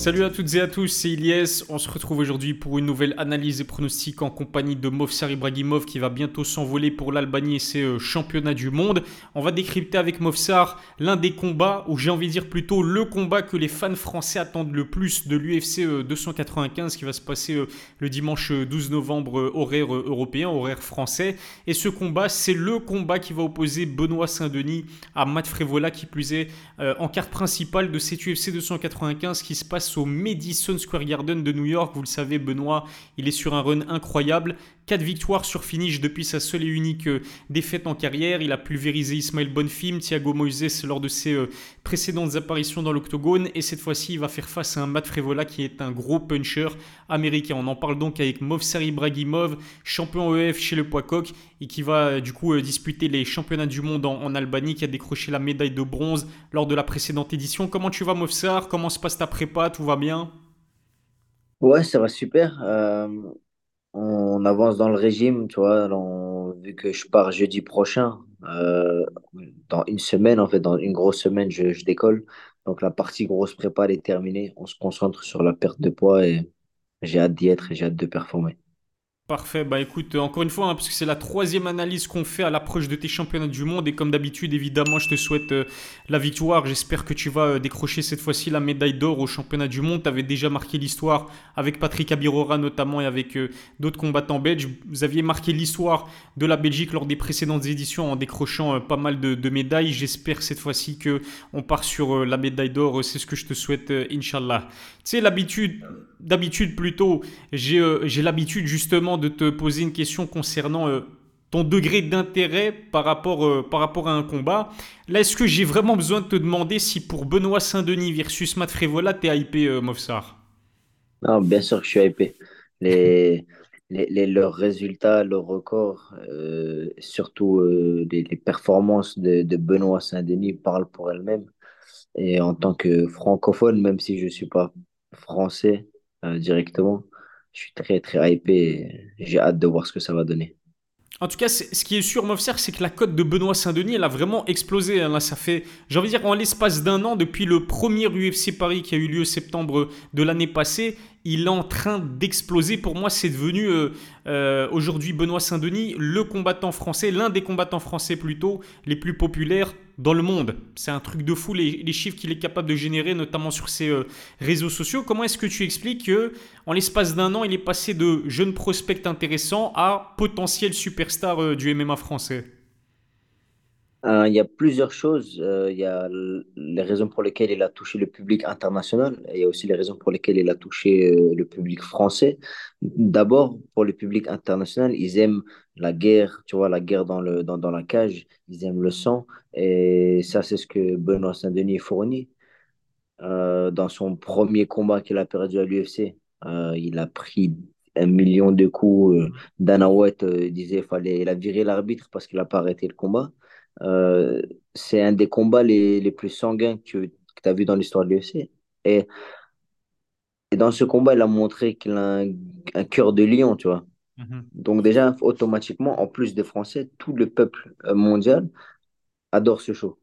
Salut à toutes et à tous, c'est Ilyes. On se retrouve aujourd'hui pour une nouvelle analyse et pronostic en compagnie de Movsar Ibrahimov qui va bientôt s'envoler pour l'Albanie et ses euh, championnats du monde. On va décrypter avec Movsar l'un des combats, ou j'ai envie de dire plutôt le combat que les fans français attendent le plus de l'UFC 295 euh, qui va se passer euh, le dimanche 12 novembre horaire européen, horaire français. Et ce combat, c'est le combat qui va opposer Benoît Saint-Denis à Matt Frévola qui plus est en carte principale de cette UFC 295 qui se passe au Madison Square Garden de New York. Vous le savez, Benoît, il est sur un run incroyable. 4 victoires sur finish depuis sa seule et unique euh, défaite en carrière. Il a pulvérisé Ismaël Bonfim, Thiago Moises lors de ses euh, précédentes apparitions dans l'octogone. Et cette fois-ci, il va faire face à un Matt Frevola qui est un gros puncher américain. On en parle donc avec Movsar Ibrahimov, champion EF chez le poids et qui va euh, du coup disputer les championnats du monde en, Albanie, qui a décroché la médaille de bronze lors de la précédente édition. Comment tu vas, Movsar? Comment se passe ta prépa? Tout va bien? Ouais, ça va super on avance dans le régime, tu vois, vu que je pars jeudi prochain, euh, dans une semaine, en fait, dans une grosse semaine, je, je décolle. Donc la partie grosse prépa, est terminée. On se concentre sur la perte de poids et j'ai hâte d'y être et j'ai hâte de performer. Parfait, bah écoute, encore une fois, hein, parce que c'est la troisième analyse qu'on fait à l'approche de tes championnats du monde, et comme d'habitude, évidemment, je te souhaite euh, la victoire. J'espère que tu vas euh, décrocher cette fois-ci la médaille d'or au championnat du monde. Tu avais déjà marqué l'histoire avec Patrick Abirora notamment et avec euh, d'autres combattants belges. Vous aviez marqué l'histoire de la Belgique lors des précédentes éditions en décrochant pas mal de, de médailles. J'espère cette fois-ci que on part sur la médaille d'or. C'est ce que je te souhaite, Inch'Allah. Tu sais, l'habitude, d'habitude plutôt, j'ai l'habitude justement de te poser une question concernant euh, ton degré d'intérêt par, rapport, euh, par rapport à un combat. Là, est-ce que j'ai vraiment besoin de te demander si pour Benoît Saint-Denis versus Matt Frévola, t'es hypé, euh, Mofsar? Non, bien sûr que je suis hypé. Les, les, leurs résultats, leurs records, surtout les, performances de, de Benoît Saint-Denis parlent pour elles-mêmes. Et en tant que francophone, même si je ne suis pas français directement, je suis très, très hypé. J'ai hâte de voir ce que ça va donner. En tout cas, ce qui est sûr, Mofser, c'est que la cote de Benoît Saint-Denis, elle a vraiment explosé. Hein. Là, ça fait, j'ai envie de dire, en l'espace d'un an, depuis le premier UFC Paris qui a eu lieu septembre de l'année passée, il est en train d'exploser. Pour moi, c'est devenu euh, euh, aujourd'hui Benoît Saint-Denis, le combattant français, l'un des combattants français plutôt, les plus populaires dans le monde. C'est un truc de fou, les, chiffres qu'il est capable de générer, notamment sur ses euh, réseaux sociaux. Comment est-ce que tu expliques que en l'espace d'un an, il est passé de jeune prospect intéressant à potentiel superstar du MMA français? Euh, il y a plusieurs choses. Euh, il y a les raisons pour lesquelles il a touché le public international il y a aussi les raisons pour lesquelles il a touché euh, le public français. D'abord, pour le public international, ils aiment la guerre, tu vois, la guerre dans, le, dans, dans la cage, ils aiment le sang et ça, c'est ce que Benoît Saint-Denis fournit. dans son premier combat qu'il a perdu à l'UFC, il a pris un million de coups. Dana White disait qu'il fallait il a viré l'arbitre parce qu'il n'a pas arrêté le combat. Euh, c'est un des combats les, les plus sanguins que tu as vu dans l'histoire de l'UFC. Et, et dans ce combat, il a montré qu'il a un, un cœur de lion, tu vois. Mhm. Donc déjà, automatiquement, en plus des Français, tout le peuple euh, mondial adore ce show.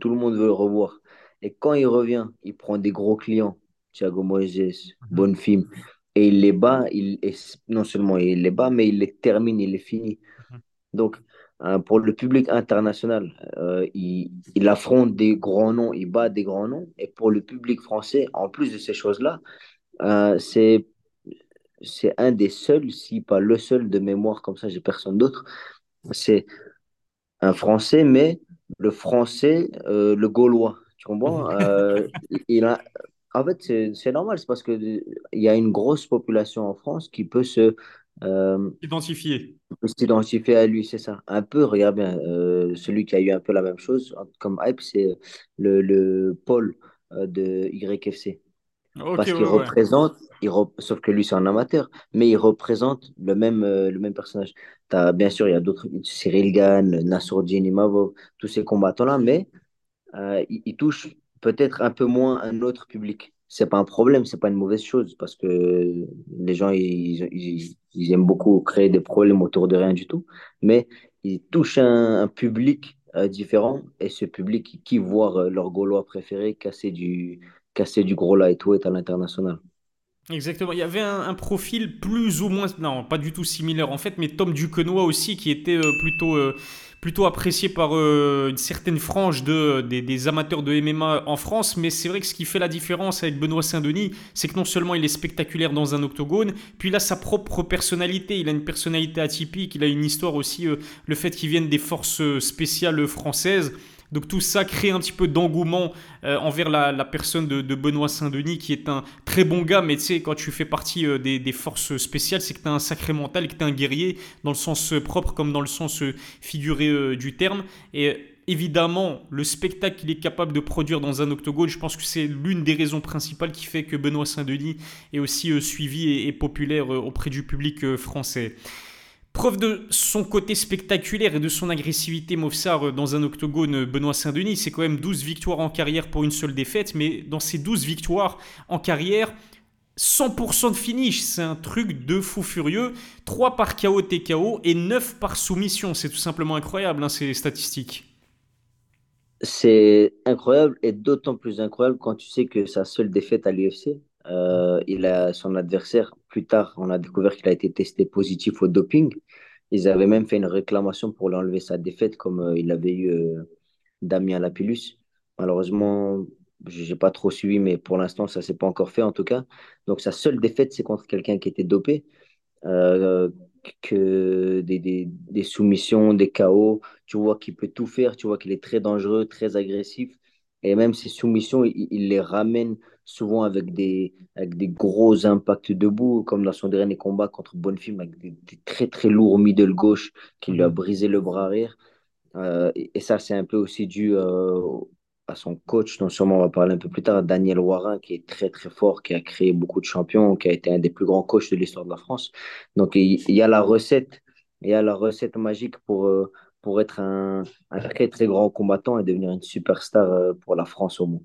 Tout le monde veut le revoir. Et quand il revient, il prend des gros clients, Thiago Moises, mhm. Bonfim, et il les bat, il, non seulement il les bat, mais il les termine, il les finit. Mhm. Donc, Hein, pour le public international, euh, il, il, affronte des grands noms, il bat des grands noms. Et pour le public français, en plus de ces choses-là, euh, c'est c'est un des seuls, si pas le seul de mémoire comme ça, j'ai personne d'autre. C'est un Français, mais le Français, euh, le Gaulois. Tu comprends il a, En fait, c'est normal, c'est parce qu'il y a une grosse population en France qui peut se euh. S'identifier à lui, c'est ça. Un peu, regarde bien, euh, celui qui a eu un peu la même chose comme hype, c'est le, le Paul euh, de YFC. Parce qu'il représente, il sauf que lui c'est un amateur, mais il représente le même, le même personnage. As, bien sûr, il y a d'autres, Cyril Gann, Nassourdine Imavov, tous ces combattants-là, mais il, il touche peut-être un peu moins un autre public c'est pas un problème, c'est pas une mauvaise chose parce que les gens ils, ils, aiment beaucoup créer des problèmes autour de rien du tout, mais ils touchent un, public euh, différent et ce public qui voit euh, leur Gaulois préféré casser du, casser du gros lightweight à l'international. Exactement. Il y avait un, un profil plus ou moins, non, pas du tout similaire en fait, mais Tom Duquesnoy aussi, qui était euh, plutôt, euh, plutôt apprécié par euh, une certaine frange de, des, des amateurs de MMA en France. Mais c'est vrai que ce qui fait la différence avec Benoît Saint-Denis, c'est que non seulement il est spectaculaire dans un octogone, puis il a sa propre personnalité. Il a une personnalité atypique, il a une histoire aussi, euh, le fait qu'il vienne des forces spéciales françaises. Donc tout ça crée un petit peu d'engouement euh, envers la, personne de, Benoît Saint-Denis, qui est un très bon gars, mais tu sais, quand tu fais partie euh, des, forces spéciales, c'est que tu as un sacré mental que tu es un guerrier, dans le sens euh, propre comme dans le sens figuré du terme. Et évidemment, le spectacle qu'il est capable de produire dans un octogone, je pense que c'est l'une des raisons principales qui fait que Benoît Saint-Denis est aussi suivi et, populaire auprès du public français. Preuve de son côté spectaculaire et de son agressivité, Mofsar, euh, dans un octogone, euh, Benoît Saint-Denis, c'est quand même 12 victoires en carrière pour une seule défaite, mais dans ces 12 victoires en carrière, 100% de finish, c'est un truc de fou furieux. 3 par KO TKO et 9 par soumission, c'est tout simplement incroyable hein, ces statistiques. C'est incroyable et d'autant plus incroyable quand tu sais que sa seule défaite à l'UFC, euh, il a son adversaire. Plus tard, on a découvert qu'il a été testé positif au doping. Ils avaient même fait une réclamation pour lui enlever sa défaite, comme euh, il avait eu euh, Damien Lapillus. Malheureusement, j'ai pas trop suivi, mais pour l'instant, ça s'est pas encore fait en tout cas. Donc sa seule défaite, c'est contre quelqu'un qui était dopé. euh, que des soumissions, des KO. Tu vois qu'il peut tout faire, tu vois qu'il est très dangereux, très agressif. Et même ses soumissions, il, il les ramène souvent avec des, avec des gros impacts debout, comme dans son dernier combat contre Bonfim, avec des, des très très lourds middle gauche qui lui a Mhm. brisé le bras arrière. Euh, et, et ça, c'est un peu aussi dû euh, à son coach, dont sûrement on va parler un peu plus tard, Daniel Warin, qui est très très fort, qui a créé beaucoup de champions, qui a été un des plus grands coachs de l'histoire de la France. Donc il, il y a la recette, il y a la recette magique pour, euh, pour être un, très très grand combattant et devenir une superstar euh, pour la France au monde.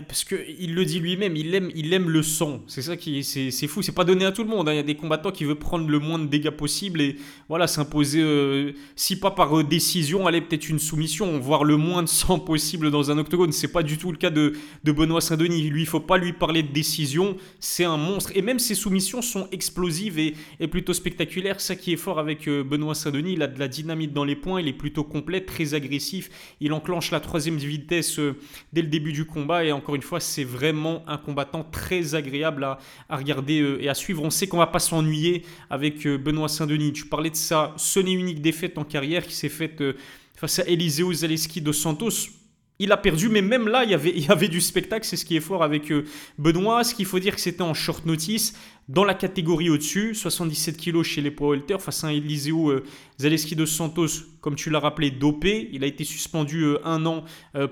Parce que il le dit lui-même, il aime, il aime le sang. C'est ça qui est, c'est, c'est fou. C'est pas donné à tout le monde. hein. Il y a des combattants qui veulent prendre le moins de dégâts possible et voilà s'imposer, euh, si pas par euh, décision, aller peut-être une soumission, voire le moins de sang possible dans un octogone. C'est pas du tout le cas de, Benoît Saint-Denis. Lui, il faut pas lui parler de décision. C'est un monstre. Et même ses soumissions sont explosives et, et plutôt spectaculaires. Ça qui est fort avec euh, Benoît Saint-Denis, il a de la dynamite dans les points. Il est plutôt complet, très agressif. Il enclenche la troisième vitesse. dès le début du combat. Et encore une fois, c'est vraiment un combattant très agréable à, regarder euh, et à suivre. On sait qu'on va pas s'ennuyer avec euh, Benoît Saint-Denis. Tu parlais de sa seule et unique défaite en carrière qui s'est faite euh, face à Eliseo Zaleski dos Santos. Il a perdu, mais même là, il y avait, du spectacle. C'est ce qui est fort avec euh, Benoît. Ce qu'il faut dire que c'était en short notice. Dans la catégorie au-dessus, 77 kilos chez les poids face à un Eliseo euh, Zaleski dos Santos, comme tu l'as rappelé, dopé. Il a été suspendu euh, un an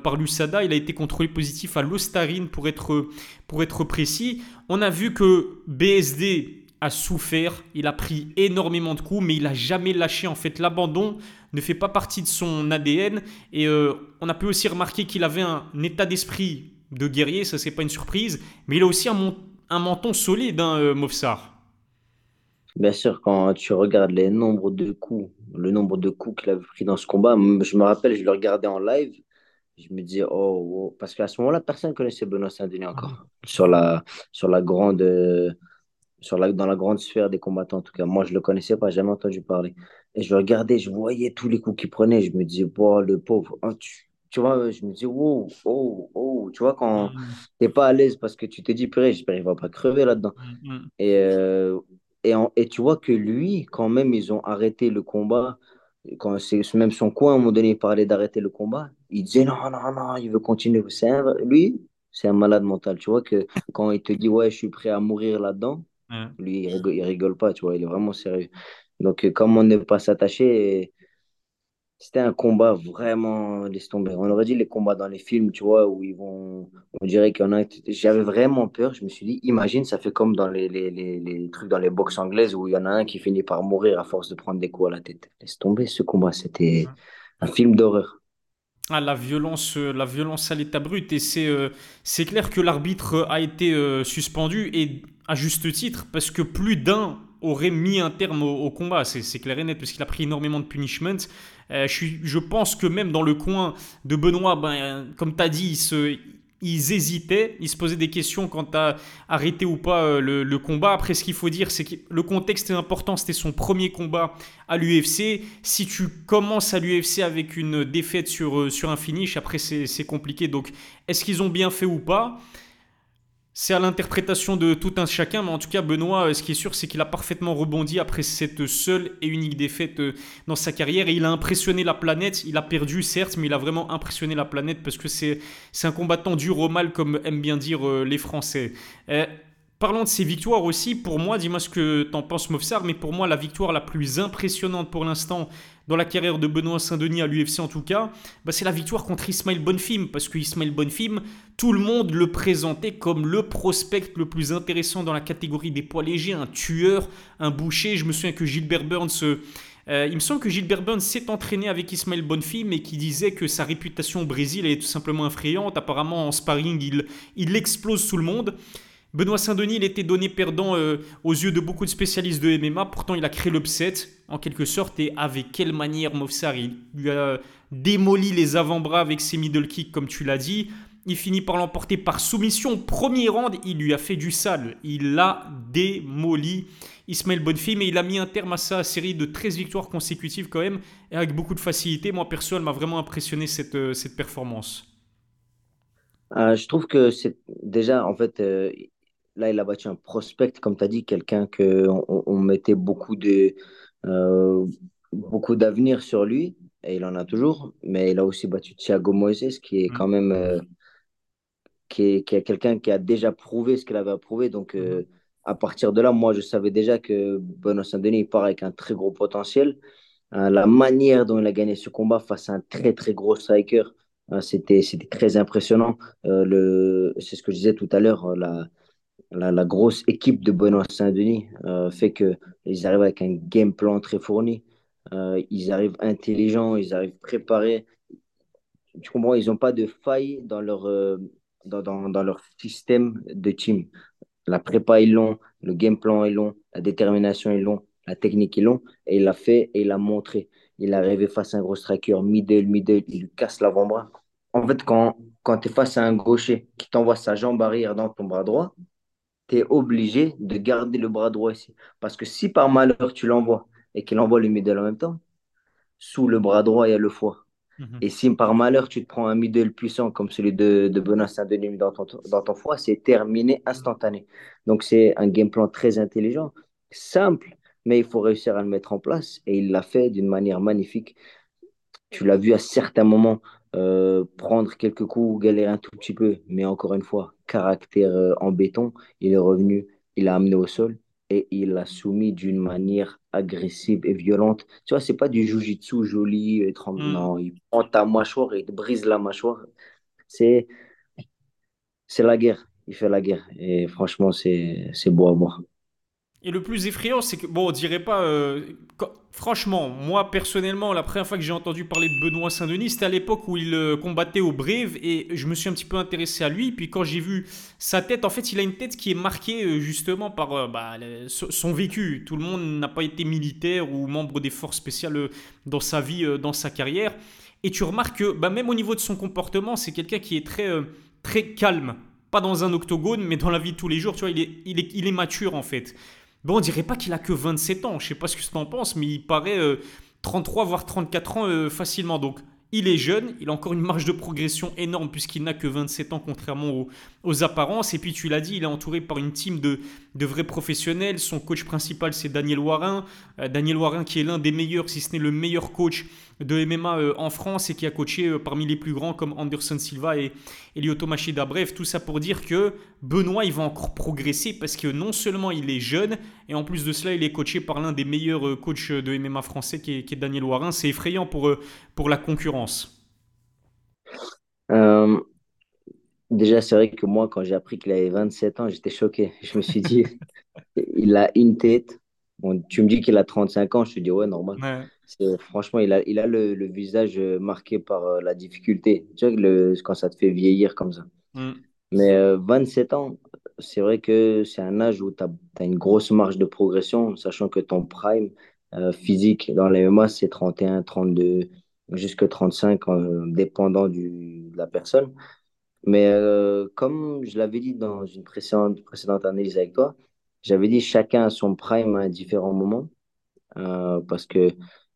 par l'USADA. Il a été contrôlé positif à l'ostarine pour être précis. On a vu que BSD a souffert, il a pris énormément de coups, mais il a jamais lâché. En fait, l'abandon ne fait pas partie de son ADN. Et euh, on a pu aussi remarquer qu'il avait un état d'esprit de guerrier, ça c'est pas une surprise, mais il a aussi un, mon- un menton solide, hein, euh, Mofsar. Bien sûr, quand tu regardes les nombres de coups, le nombre de coups qu'il avait pris dans ce combat, je me rappelle, je le regardais en live, je me disais, oh, oh. parce qu'à ce moment-là, personne ne connaissait Benoît Saint-Denis encore, sur la, sur la grande, euh, sur la, dans la grande sphère des combattants, en tout cas. Moi, je le connaissais pas, jamais entendu parler. Et je regardais, je voyais tous les coups qu'il prenait, je me disais, oh, le pauvre. Oh, tu, tu vois, je me disais, oh, oh, oh, tu vois, quand Mm, t'es pas à l'aise parce que tu te dis, purée, j'espère qu'il va pas crever là-dedans. mm, mm. Et, euh, et, en- et tu vois que lui, quand même, ils ont arrêté le combat. Quand c'est même son coin, à un moment donné, il parlait d'arrêter le combat. Il disait non, non, non, il veut continuer. Un- lui, c'est un malade mental. Tu vois que quand il te dit, ouais, je suis prêt à mourir là-dedans, Ouais. lui, il rigole, il rigole pas, tu vois, il est vraiment sérieux. Donc, euh, comme on ne peut pas s'attacher, c'était un combat vraiment, laisse tomber. On aurait dit les combats dans les films, tu vois, où ils vont, on dirait qu'il y en a. J'avais vraiment peur. Je me suis dit, imagine, ça fait comme dans les, les, les, les trucs dans les boxes anglaises où il y en a un qui finit par mourir à force de prendre des coups à la tête. Laisse tomber ce combat. C'était un film d'horreur. Ah, la violence, euh, la violence à l'état brut. Et c'est euh, clair que l'arbitre a été euh, suspendu et à juste titre parce que plus d'un aurait mis un terme au, combat. C'est clair et net parce qu'il a pris énormément de punishment. Je, je pense que même dans le coin de Benoît, ben, comme tu as dit, il se, ils hésitaient, ils se posaient des questions quant à arrêter ou pas euh, le, combat. Après, ce qu'il faut dire, c'est que le contexte est important. C'était son premier combat à l'UFC. Si tu commences à l'UFC avec une défaite sur, euh, sur un finish, après, c'est compliqué. Donc, est-ce qu'ils ont bien fait ou pas? C'est à l'interprétation de tout un chacun, mais en tout cas, Benoît, euh, ce qui est sûr, c'est qu'il a parfaitement rebondi après cette seule et unique défaite euh, dans sa carrière. Et il a impressionné la planète. Il a perdu, certes, mais il a vraiment impressionné la planète parce que c'est un combattant dur au mal, comme aiment bien dire euh, les Français. Parlons de ses victoires aussi, pour moi, dis-moi ce que t'en penses Mofsar, mais pour moi la victoire la plus impressionnante pour l'instant dans la carrière de Benoît Saint-Denis à l'UFC en tout cas, bah, c'est la victoire contre Ismail Bonfim, parce que Ismail Bonfim, tout le monde le présentait comme le prospect le plus intéressant dans la catégorie des poids légers, un tueur, un boucher. Je me souviens que Gilbert Burns... Euh, il me semble que Gilbert Burns s'est entraîné avec Ismail Bonfim et qui disait que sa réputation au Brésil est tout simplement effrayante. Apparemment, en sparring, il, il explose tout le monde. Benoît Saint-Denis, il était donné perdant euh, aux yeux de beaucoup de spécialistes de MMA. Pourtant, il a créé l'upset, en quelque sorte. Et avec quelle manière, Mofsar, il lui a démoli les avant-bras avec ses middle kicks, comme tu l'as dit. Il finit par l'emporter par soumission. Premier round, il lui a fait du sale. Il l'a démoli. Ismaël Bonfim, mais il a mis un terme à sa série de 13 victoires consécutives quand même, et avec beaucoup de facilité. Moi, perso, elle m'a vraiment impressionné cette, euh, cette performance. Euh, je trouve que c'est déjà, en fait, Là, il a battu un prospect, comme tu as dit, quelqu'un qu'on on mettait beaucoup de euh, beaucoup d'avenir sur lui, et il en a toujours. Mais il a aussi battu Thiago Moises, qui est quand mm. même euh, qui est, qui est quelqu'un qui a déjà prouvé ce qu'il avait à prouver. Donc, euh, mm. à partir de là, moi, je savais déjà que Benoît Saint-Denis part avec un très gros potentiel. la manière dont il a gagné ce combat face à un très très gros striker, c'était c'était très impressionnant. le, c'est ce que je disais tout à l'heure. La, la, grosse équipe de Benoît Saint-Denis euh, fait qu'ils arrivent avec un game plan très fourni. Euh, ils arrivent intelligents, ils arrivent préparés. Tu comprends, ils n'ont pas de faille dans leur, euh, dans, dans, leur système de team. La prépa, ils l'ont, le game plan, ils l'ont, la détermination, ils l'ont, la technique, ils l'ont. Et il l'a fait et il l'a montré. Il est arrivé face à un gros striker, middle, middle, il lui casse l'avant-bras. En fait, quand, quand tu es face à un gaucher qui t'envoie sa jambe arrière dans ton bras droit, tu es obligé de garder le bras droit ici. Parce que si par malheur tu l'envoies et qu'il envoie le middle en même temps, sous le bras droit, il y a le foie. Mhm. Et si par malheur tu te prends un middle puissant comme celui de, de Benoît Saint-Denis dans ton, dans ton foie, c'est terminé instantané. Donc c'est un game plan très intelligent, simple, mais il faut réussir à le mettre en place. Et il l'a fait d'une manière magnifique. Tu l'as vu à certains moments euh, prendre quelques coups, galérer un tout petit peu, mais encore une fois, caractère euh, en béton, il est revenu, il l'a amené au sol et il l'a soumis d'une manière agressive et violente. Tu vois, c'est pas du jujitsu joli, et mm. non, il prend ta mâchoire et il brise la mâchoire. C'est c'est la guerre, il fait la guerre et franchement, c'est beau à voir. Et le plus effrayant, c'est que, bon, on dirait pas. Euh, franchement, moi personnellement, la première fois que j'ai entendu parler de Benoît Saint-Denis, c'était à l'époque où il euh, combattait au Brave et je me suis un petit peu intéressé à lui. Puis quand j'ai vu sa tête, en fait, il a une tête qui est marquée euh, justement par bah, son vécu. Tout le monde n'a pas été militaire ou membre des forces spéciales dans sa vie, dans sa carrière. Et tu remarques que, bah, même au niveau de son comportement, c'est quelqu'un qui est très, très calme. Pas dans un octogone, mais dans la vie de tous les jours, tu vois, il est, il est, il est mature en fait. Bon, on dirait pas qu'il a que 27 ans. Je sais pas ce que tu en penses, mais il paraît 33 euh, voire 34 ans euh, facilement. Donc, il est jeune, il a encore une marge de progression énorme puisqu'il n'a que 27 ans contrairement aux, apparences. Et puis tu l'as dit, il est entouré par une team de, de vrais professionnels. Son coach principal c'est Daniel Warin. Euh, Daniel Warin qui est l'un des meilleurs, si ce n'est le meilleur coach de MMA euh, en France et qui a coaché euh, parmi les plus grands comme Anderson Silva et, Lyoto Machida. Bref, tout ça pour dire que Benoît, il va encore progresser parce que non seulement il est jeune, et en plus de cela, il est coaché par l'un des meilleurs euh, coachs de MMA français qui est, Daniel Warin. C'est effrayant pour, pour la concurrence. déjà, c'est vrai que moi, quand j'ai appris qu'il avait 27 ans, j'étais choqué. Je me suis dit, il a une tête. Tu me dis qu'il a 35 ans, je te dis, ouais, normal franchement, il a, il a le, le visage euh, marqué par euh, la difficulté. Tu vois, le, quand ça te fait vieillir comme ça. Mm. Mais 27 euh, ans, c'est vrai que c'est un âge où tu as, une grosse marge de progression, sachant que ton prime physique dans les MMA, c'est 31, 32, jusqu'à 35, dépendant du, de la personne. Mais comme je l'avais dit dans une précédente, précédente analyse avec toi, j'avais dit chacun a son prime à un différent moment. euh, parce que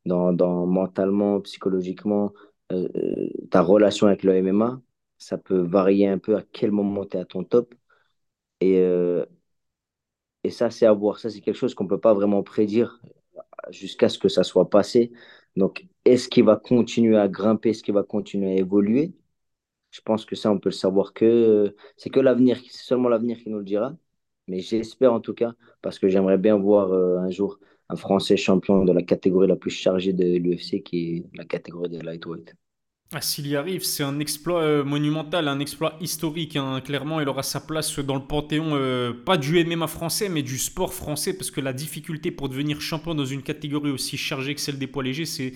dans, dans, mentalement, psychologiquement, euh, euh, ta relation avec le MMA, ça peut varier un peu à quel moment tu es à ton top. Et, euh, et ça, c'est à voir. Ça, c'est quelque chose qu'on ne peut pas vraiment prédire jusqu'à ce que ça soit passé. Donc, est-ce qu'il va continuer à grimper? Est-ce qu'il va continuer à évoluer? Je pense que ça, on peut le savoir que c'est que l'avenir, c'est seulement l'avenir qui nous le dira. Mais j'espère en tout cas, parce que j'aimerais bien voir euh, un jour un Français champion de la catégorie la plus chargée de l'UFC, qui est la catégorie des lightweight. Ah, S'il y arrive, c'est un exploit euh, monumental, un exploit historique. hein. Clairement, il aura sa place dans le panthéon, euh, pas du MMA français, mais du sport français, parce que la difficulté pour devenir champion dans une catégorie aussi chargée que celle des poids légers, c'est,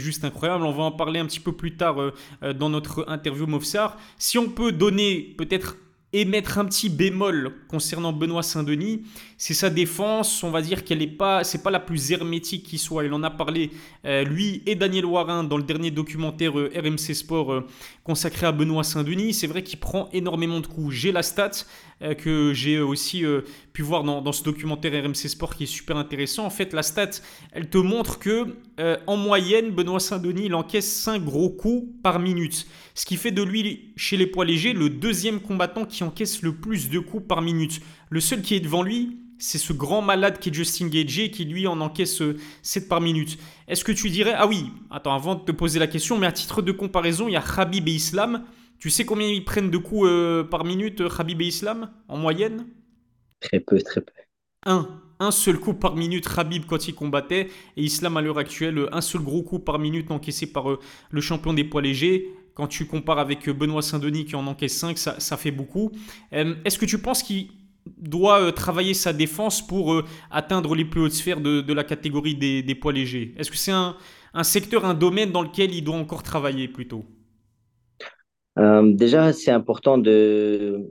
juste incroyable. On va en parler un petit peu plus tard dans notre interview Mofsar. Si on peut donner peut-être et mettre un petit bémol concernant Benoît Saint-Denis, c'est sa défense, on va dire qu'elle est pas, c'est pas la plus hermétique qui soit. Il en a parlé euh, lui et Daniel Warin dans le dernier documentaire euh, RMC Sport euh, consacré à Benoît Saint-Denis. C'est vrai qu'il prend énormément de coups. J'ai la stat que j'ai aussi euh, pu voir dans, ce documentaire RMC Sport qui est super intéressant. En fait, la stat, elle te montre que euh, en moyenne, Benoît Saint-Denis il encaisse 5 gros coups par minute. Ce qui fait de lui, chez les poids légers, le deuxième combattant qui encaisse le plus de coups par minute. Le seul qui est devant lui, c'est ce grand malade qui est Justin Gage qui lui en encaisse euh, 7 par minute. Est-ce que tu dirais, ah oui, attends, avant de te poser la question, mais à titre de comparaison, il y a Khabib et Islam. Tu sais combien ils prennent de coups euh, par minute, euh, Khabib et Islam, en moyenne? Très peu, très peu. Un. Un seul coup par minute, Khabib quand il combattait, et Islam à l'heure actuelle, un seul gros coup par minute encaissé par euh, le champion des poids légers. Quand tu compares avec Benoît Saint-Denis qui en encaisse 5, ça, ça fait beaucoup. Euh, Est-ce que tu penses qu'il doit travailler sa défense pour atteindre les plus hautes sphères de, de la catégorie des, des poids légers? Est-ce que c'est un, un secteur, un domaine dans lequel il doit encore travailler plutôt? Euh, déjà, c'est important de,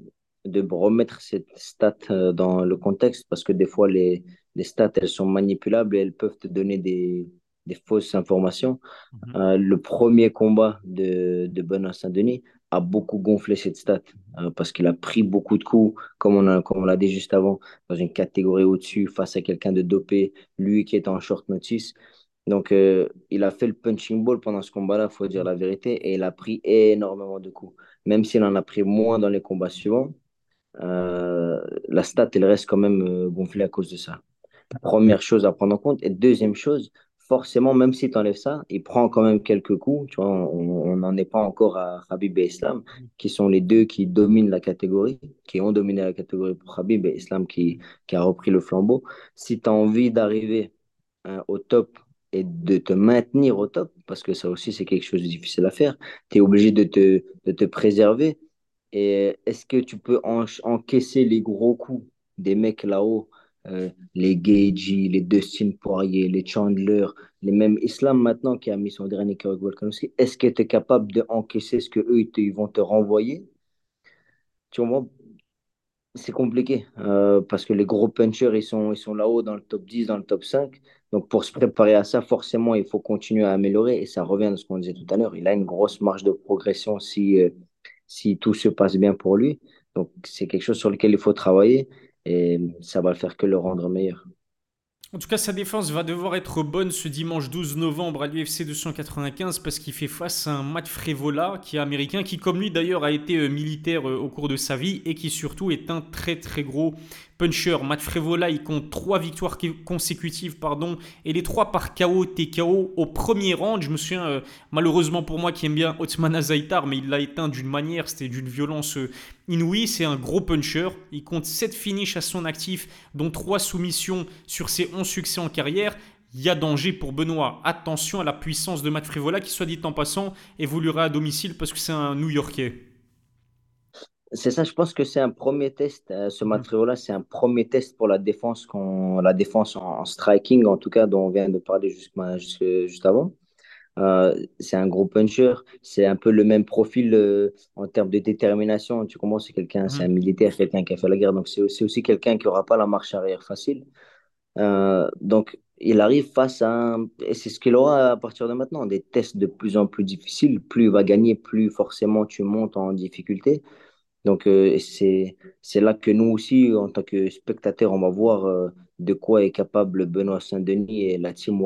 de remettre cette stat euh, dans le contexte parce que des fois, les, les stats, elles sont manipulables et elles peuvent te donner des, des fausses informations. Mhm. Euh, le premier combat de, de Benoît Saint-Denis a beaucoup gonflé cette stat euh, parce qu'il a pris beaucoup de coups, comme on a, comme on l'a dit juste avant, dans une catégorie au-dessus, face à quelqu'un de dopé, lui qui est en short notice. Donc, euh, il a fait le punching ball pendant ce combat-là, il faut dire la vérité, et il a pris énormément de coups. Même s'il en a pris moins dans les combats suivants, euh, la stat, elle reste quand même euh, gonflée à cause de ça. Première chose à prendre en compte. Et deuxième chose, forcément, même si tu enlèves ça, il prend quand même quelques coups. Tu vois, on n'en est pas encore à Khabib et Islam, qui sont les deux qui dominent la catégorie, qui ont dominé la catégorie pour Khabib et Islam qui, qui a repris le flambeau. Si tu as envie d'arriver hein, au top et de te maintenir au top, parce que ça aussi, c'est quelque chose de difficile à faire, tu es obligé de te, de te préserver. Et est-ce que tu peux en- encaisser les gros coups des mecs là-haut, euh, les Gaethje, les Dustin Poirier, les Chandler, les mêmes Islam maintenant qui a mis son dernier avec Volkanovski, est-ce que tu es capable d'encaisser ce que eux ils, te- ils vont te renvoyer? Tu vois, c'est compliqué euh, parce que les gros punchers, ils sont, ils sont là-haut dans le top 10 dans le top cinq Donc, pour se préparer à ça, forcément, il faut continuer à améliorer. Et ça revient à ce qu'on disait tout à l'heure. Il a une grosse marge de progression si, euh, si tout se passe bien pour lui. Donc, c'est quelque chose sur lequel il faut travailler et ça va le faire que le rendre meilleur. En tout cas, sa défense va devoir être bonne ce dimanche 12 novembre à l'UFC 295 parce qu'il fait face à un Matt Frevola qui est américain, qui comme lui d'ailleurs a été euh, militaire euh, au cours de sa vie et qui surtout est un très très gros puncher. Matt Frevola, il compte trois victoires qui- consécutives pardon, et les trois par KO TKO au premier round. Je me souviens euh, malheureusement pour moi qui aime bien Othman Azaitar, mais il l'a éteint d'une manière, c'était d'une violence euh, inouïe. C'est un gros puncher. Il compte 7 finishes à son actif, dont 3 soumissions sur ses 11 succès en carrière. Il y a danger pour Benoît. Attention à la puissance de Matt Frivola qui, soit dit en passant, évoluera à domicile parce que c'est un New-Yorkais. C'est ça, je pense que c'est un premier test. euh, ce Mhm. match-là, c'est un premier test pour la défense, qu'on, la défense en, en striking, en tout cas, dont on vient de parler juste, juste, juste avant. Euh, c'est un gros puncher, c'est un peu le même profil euh, en termes de détermination. Tu comprends, c'est quelqu'un, c'est un Mhm. militaire, quelqu'un qui a fait la guerre, donc c'est aussi, aussi quelqu'un qui n'aura pas la marche arrière facile. Donc, il arrive face à un... Et c'est ce qu'il aura à partir de maintenant, des tests de plus en plus difficiles. Plus il va gagner, plus forcément tu montes en difficulté. Donc euh, c'est, là que nous aussi, en tant que spectateurs, on va voir euh, de quoi est capable Benoît Saint-Denis et la team.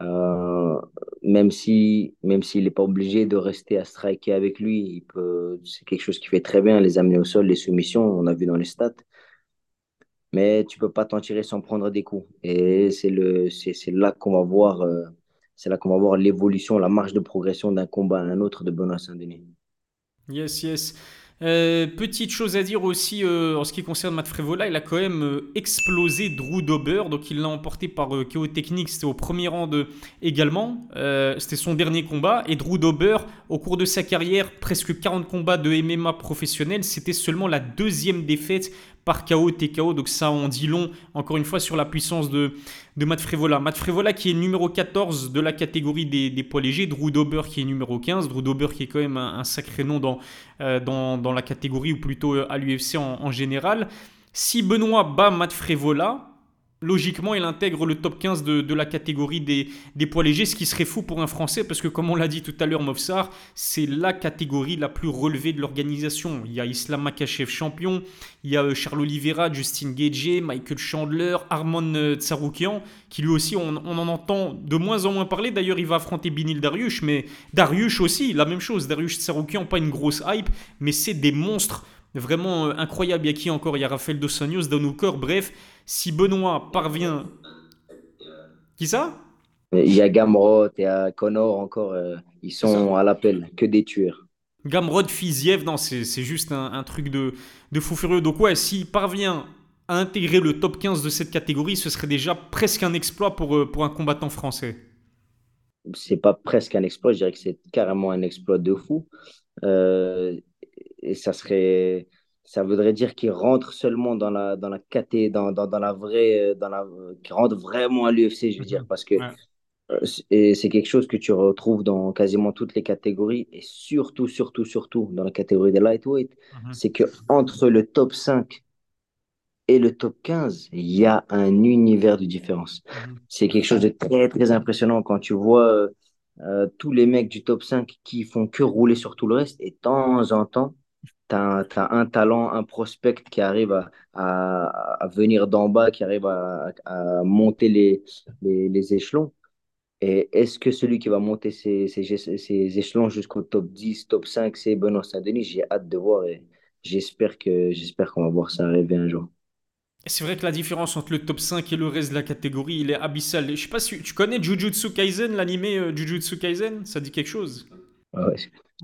Euh, même si, même s'il n'est pas obligé de rester à striker avec lui, c'est quelque chose qui fait très bien, les amener au sol, les soumissions, on a vu dans les stats mais tu peux pas t'en tirer sans prendre des coups. Et c'est là qu'on va voir, c'est là qu'on va voir l'évolution, la marge de progression d'un combat à un autre de Benoît Saint-Denis. Yes, yes. Euh, petite chose à dire aussi euh, en ce qui concerne Matt Frévola, il a quand même explosé Drew Dober, donc il l'a emporté par KO Technique, c'était au premier rang de, également, c'était son dernier combat, et Drew Dober, au cours de sa carrière, presque 40 combats de MMA professionnels, c'était seulement la deuxième défaite par KO, TKO. Donc ça en dit long, encore une fois, sur la puissance de, de Matt Frévola. Matt Frévola qui est numéro 14 de la catégorie des, poids légers. Drew Dober qui est numéro 15. Drew Dober qui est quand même un, sacré nom dans, euh, dans, la catégorie, ou plutôt euh, à l'UFC en, en, général. Si Benoît bat Matt Frévola, logiquement, il intègre le top 15 de, la catégorie des, poids légers, ce qui serait fou pour un Français, parce que comme on l'a dit tout à l'heure, Movsar, c'est la catégorie la plus relevée de l'organisation. Il y a Islam Makachev champion, il y a euh, Charles Oliveira, Justin Gage, Michael Chandler, Armand euh, Tsaroukian, qui lui aussi, on, en entend de moins en moins parler. D'ailleurs, il va affronter Binil Dariush, mais Dariush aussi, la même chose. Dariush Tsaroukian, pas une grosse hype, mais c'est des monstres vraiment euh, incroyables. Il y a qui encore? Il y a Rafael Dos Anjos, Hooker, bref si Benoît parvient. Qui ça? Il y a Gamrot, il y a Connor encore. Euh, ils sont à l'appel, que des tueurs. Gamrot, Fiziev, non, c'est juste un, truc de, de fou furieux. Donc, ouais, s'il parvient à intégrer le top 15 de cette catégorie, ce serait déjà presque un exploit pour, euh, pour un combattant français. C'est pas presque un exploit, je dirais que c'est carrément un exploit de fou. Euh, et ça serait ça voudrait dire qu'il rentre seulement dans la dans la KT, dans, dans, dans la vraie euh, dans la qu'il rentre vraiment à l'UFC je veux dire mhm. parce que euh, et c'est quelque chose que tu retrouves dans quasiment toutes les catégories et surtout surtout surtout dans la catégorie des lightweight mhm. c'est que entre le top 5 et le top 15 il y a un univers de différence mhm. c'est quelque chose de très très impressionnant quand tu vois euh, tous les mecs du top 5 qui font que rouler sur tout le reste et de temps en temps tu as, un talent, un prospect qui arrive à, à, venir d'en bas, qui arrive à, à monter les, les, les, échelons. Et est-ce que celui qui va monter ces, échelons jusqu'au top 10, top 5, c'est Benoît Saint-Denis? J'ai hâte de voir et j'espère qu'on va voir ça arriver un jour. C'est vrai que la différence entre le top 5 et le reste de la catégorie, il est abyssal. Je sais pas si tu connais Jujutsu Kaisen, l'animé euh, Jujutsu Kaisen? Ça dit quelque chose?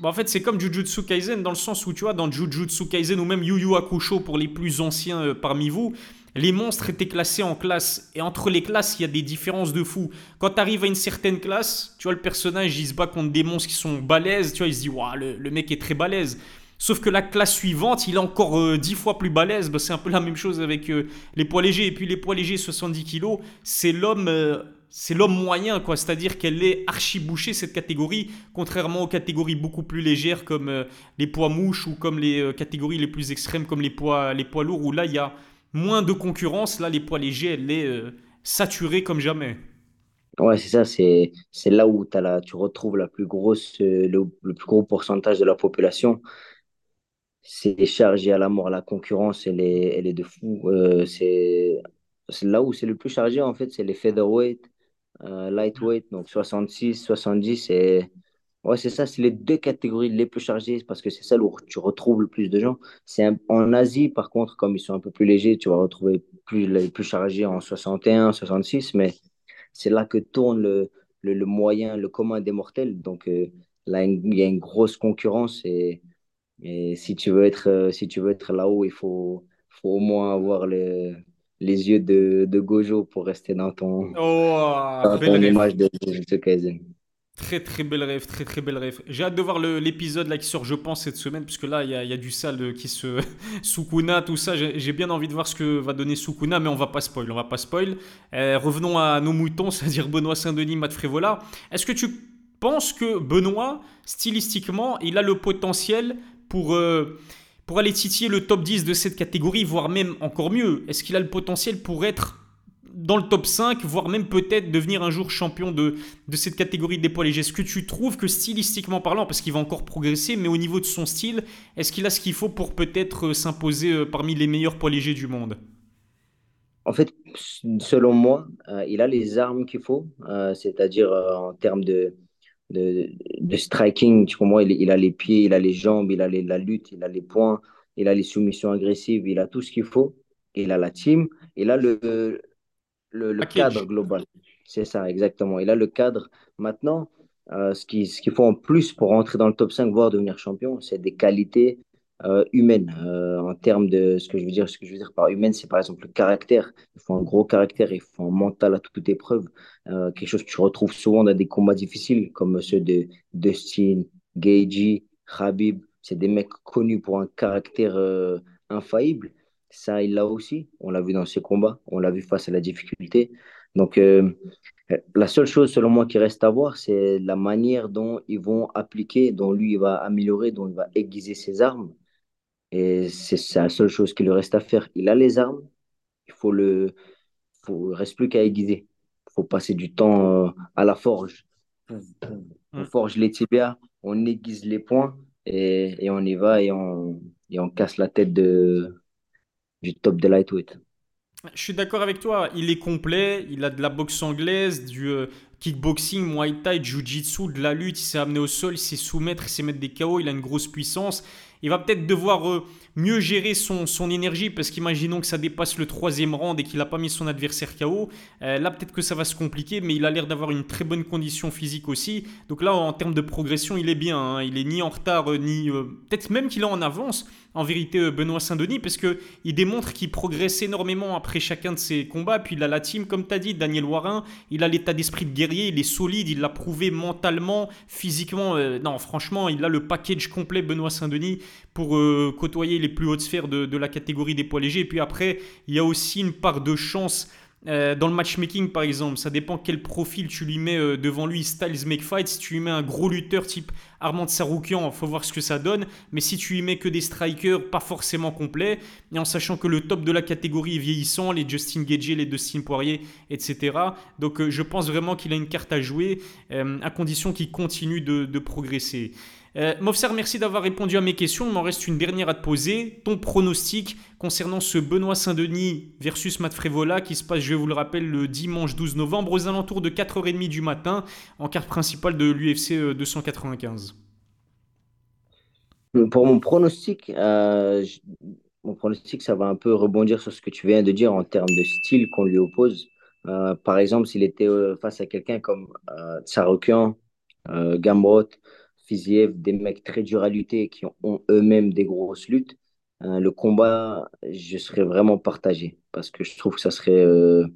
Bah, en fait, c'est comme Jujutsu Kaisen dans le sens où, tu vois, dans Jujutsu Kaisen ou même Yu Yu Hakusho pour les plus anciens euh, parmi vous, les monstres étaient classés en classes. Et entre les classes, il y a des différences de fou. Quand tu arrives à une certaine classe, tu vois, le personnage, il se bat contre des monstres qui sont balèzes. Tu vois, il se dit, waouh, le, mec est très balèze. Sauf que la classe suivante, il est encore euh, dix fois plus balèze. Bah, c'est un peu la même chose avec euh, les poids légers. Et puis les poids légers, 70 kg, c'est l'homme c'est l'homme moyen, quoi. C'est-à-dire qu'elle est archi bouchée, cette catégorie, contrairement aux catégories beaucoup plus légères comme euh, les poids mouches ou comme les euh, catégories les plus extrêmes comme les poids, les poids lourds, où là, il y a moins de concurrence. Là, les poids légers, elle est euh, saturée comme jamais. Ouais, c'est ça, c'est, c'est là où tu retrouves la plus grosse, le, plus gros pourcentage de la population. C'est chargé à la mort, la concurrence, elle est, elle est de fou. c'est, c'est là où c'est le plus chargé, en fait, c'est les featherweight euh, lightweight, donc 66, 70. Et ouais, c'est ça, c'est les deux catégories les plus chargées parce que c'est ça où tu retrouves le plus de gens. C'est En Asie, par contre, comme ils sont un peu plus légers, tu vas retrouver plus, les plus chargés en 61, 66, mais c'est là que tourne le, le, moyen, le commun des mortels. Donc euh, là, il y a une grosse concurrence et, et si tu veux être, euh, si tu veux être là-haut, il faut, faut au moins avoir le les yeux de, de Gojo pour rester dans ton, oh, dans ton image de Jujutsu Kaisen. Très très belle rêve, très très belle rêve. J'ai hâte de voir l'épisode là qui sort, je pense, cette semaine, puisque là il y a, y a, du sale qui se. Sukuna, tout ça. J'ai bien envie de voir ce que va donner Sukuna, mais on va pas spoil. On va pas spoil. Euh, revenons à nos moutons, c'est-à-dire Benoît Saint-Denis, Matt Frévola. Est-ce que tu penses que Benoît, stylistiquement, il a le potentiel pour. Euh, pour aller titiller le top 10 de cette catégorie, voire même encore mieux Est-ce qu'il a le potentiel pour être dans le top 5, voire même peut-être devenir un jour champion de, de cette catégorie des poids légers? Est-ce que tu trouves que stylistiquement parlant, parce qu'il va encore progresser, mais au niveau de son style, est-ce qu'il a ce qu'il faut pour peut-être euh, s'imposer euh, parmi les meilleurs poids légers du monde? En fait, selon moi, euh, il a les armes qu'il faut, c'est-à-dire en termes de, de, de, striking, pour moi, il, il, a les pieds, il a les jambes, il a la lutte, il a les points, il a les soumissions agressives, il a tout ce qu'il faut. Il a la team, il a le, le, cadre global. C'est ça, exactement. Il a le cadre. Maintenant, euh, ce qu'il ce qu'il faut en plus pour rentrer dans le top 5, voire devenir champion, c'est des qualités euh, humaines. Euh, en termes de ce que je veux dire, ce que je veux dire par humaine, c'est par exemple le caractère. Il faut un gros caractère, il faut un mental à toute épreuve. quelque chose que tu retrouves souvent dans des combats difficiles, comme ceux de Dustin, Gagey, Khabib. C'est des mecs connus pour un caractère infaillible. Ça, il l'a aussi. On l'a vu dans ses combats. On l'a vu face à la difficulté. Donc, euh, la seule chose, selon moi, qui reste à voir, c'est la manière dont ils vont appliquer, dont lui, il va améliorer, dont il va aiguiser ses armes. Et c'est la seule chose qui lui reste à faire. Il a les armes. Il faut le, faut, reste plus qu'à aiguiser. Il faut passer du temps euh, à la forge. On mm. forge les tibias, on aiguise les points et, et on y va et on, et on casse la tête de, du top de lightweight. Je suis d'accord avec toi, il est complet, il a de la boxe anglaise, du euh, kickboxing, muay thai, jiu-jitsu, de la lutte, il s'est amené au sol, il sait soumettre, il sait mettre des KO, il a une grosse puissance. Il va peut-être devoir euh, mieux gérer son, son énergie parce qu'imaginons que ça dépasse le troisième rang et qu'il n'a pas mis son adversaire KO. Euh, là, peut-être que ça va se compliquer, mais il a l'air d'avoir une très bonne condition physique aussi. Donc là, en termes de progression, il est bien. Hein. Il est ni en retard, ni. peut-être même qu'il est en avance en vérité euh, Benoît Saint-Denis parce que il démontre qu'il progresse énormément après chacun de ses combats. Puis il a la team, comme tu as dit, Daniel Warin. Il a l'état d'esprit de guerrier, il est solide, il l'a prouvé mentalement, physiquement. Euh, non, franchement, il a le package complet Benoît Saint-Denis pour euh, côtoyer les plus hautes sphères de, de, la catégorie des poids légers. Et puis après, il y a aussi une part de chance euh, dans le matchmaking, par exemple, ça dépend quel profil tu lui mets euh, devant lui. Styles make fight. Si tu lui mets un gros lutteur type Armand Saroukian, faut voir ce que ça donne. Mais si tu lui mets que des strikers pas forcément complets, et en sachant que le top de la catégorie est vieillissant, les Justin Gage, les Dustin Poirier, etc. Donc euh, je pense vraiment qu'il a une carte à jouer, à condition qu'il continue de, de progresser. Euh, Mofsar, merci d'avoir répondu à mes questions. Il m'en reste une dernière à te poser. Ton pronostic concernant ce Benoît Saint-Denis versus Matt Frévola qui se passe, je vous le rappelle, le dimanche 12 novembre aux alentours de 4h30 du matin en carte principale de l'UFC 295. Euh, pour mon pronostic, euh, mon pronostic, ça va un peu rebondir sur ce que tu viens de dire en termes de style qu'on lui oppose. Euh, par exemple, s'il était face à quelqu'un comme Tsarokian, Gamrot, Fiziev, des mecs très durs à lutter qui ont eux-mêmes des grosses luttes, euh, le combat, je serais vraiment partagé parce que je trouve que ça serait. Euh,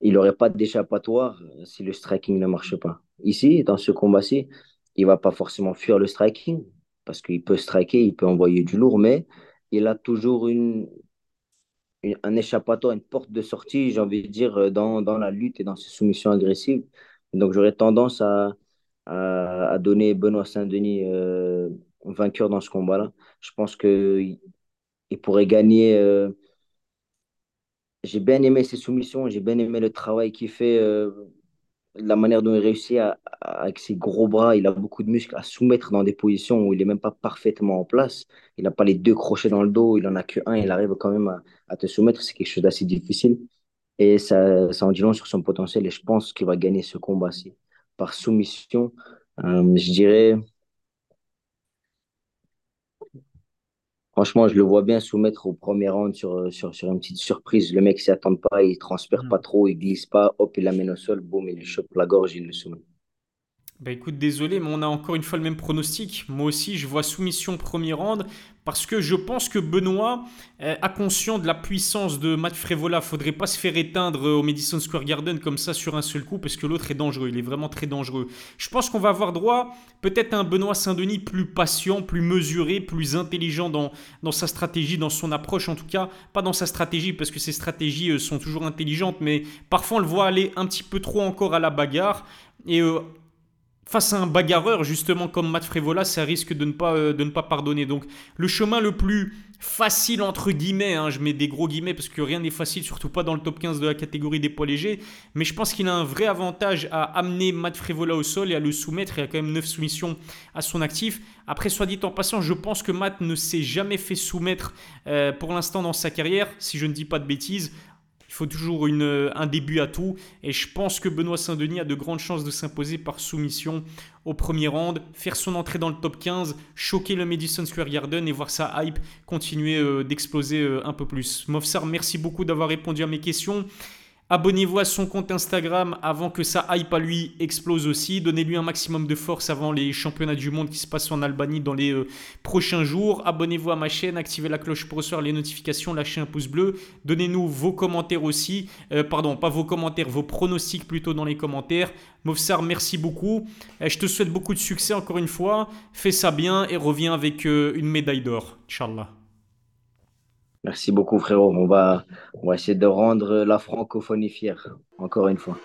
il n'aurait pas d'échappatoire si le striking ne marche pas. Ici, dans ce combat-ci, il va pas forcément fuir le striking parce qu'il peut striker, il peut envoyer du lourd, mais il a toujours une, un échappatoire, une porte de sortie, j'ai envie de dire, dans, dans la lutte et dans ses soumissions agressives. Donc j'aurais tendance à, à, donner Benoît Saint-Denis euh, vainqueur dans ce combat-là. Je pense qu'il il pourrait gagner. Euh, j'ai bien aimé ses soumissions, j'ai bien aimé le travail qu'il fait, euh, la manière dont il réussit à, avec ses gros bras, il a beaucoup de muscles, à soumettre dans des positions où il n'est même pas parfaitement en place. Il n'a pas les deux crochets dans le dos, il en a que un, il arrive quand même à, à te soumettre, c'est quelque chose d'assez difficile. Et ça, ça en dit long sur son potentiel et je pense qu'il va gagner ce combat-ci par soumission, euh, je dirais. Franchement, je le vois bien soumettre au premier round sur, sur, sur une petite surprise. Le mec ne s'y attend pas, il ne transpire mm. pas trop, il glisse pas, hop, il l'amène au sol, boum, il lui chope la gorge, il le soumet. Bah écoute, désolé, mais on a encore une fois le même pronostic. Moi aussi, je vois soumission premier round parce que je pense que Benoît euh, a conscient de la puissance de Matt Frévola. Faudrait pas se faire éteindre au Madison Square Garden comme ça sur un seul coup parce que l'autre est dangereux. Il est vraiment très dangereux. Je pense qu'on va avoir droit peut-être à un Benoît Saint-Denis plus patient, plus mesuré, plus intelligent dans, dans sa stratégie, dans son approche en tout cas. Pas dans sa stratégie parce que ses stratégies euh, sont toujours intelligentes, mais parfois on le voit aller un petit peu trop encore à la bagarre. Et. Euh, face à un bagarreur, justement comme Matt Frévola, ça risque de ne pas, euh, de ne pas pardonner. Donc le chemin le plus facile, entre guillemets, hein, je mets des gros guillemets parce que rien n'est facile, surtout pas dans le top 15 de la catégorie des poids légers, mais je pense qu'il a un vrai avantage à amener Matt Frévola au sol et à le soumettre. Il a quand même 9 soumissions à son actif. Après, soit dit en passant, je pense que Matt ne s'est jamais fait soumettre euh, pour l'instant dans sa carrière, si je ne dis pas de bêtises. Il faut toujours euh, un début à tout. Et je pense que Benoît Saint-Denis a de grandes chances de s'imposer par soumission au premier round, faire son entrée dans le top 15, choquer le Madison Square Garden et voir sa hype continuer euh, d'exploser euh, un peu plus. Mofsar, merci beaucoup d'avoir répondu à mes questions. Abonnez-vous à son compte Instagram avant que sa hype à lui explose aussi. Donnez-lui un maximum de force avant les championnats du monde qui se passent en Albanie dans les euh, prochains jours. Abonnez-vous à ma chaîne, activez la cloche pour recevoir les notifications, lâchez un pouce bleu. Donnez-nous vos commentaires aussi. Euh, pardon, pas vos commentaires, vos pronostics plutôt dans les commentaires. Mofsar, merci beaucoup. Euh, je te souhaite beaucoup de succès encore une fois. Fais ça bien et reviens avec une médaille d'or. Inch'Allah. Merci beaucoup, frérot. On va, on va essayer de rendre la francophonie fière, encore une fois.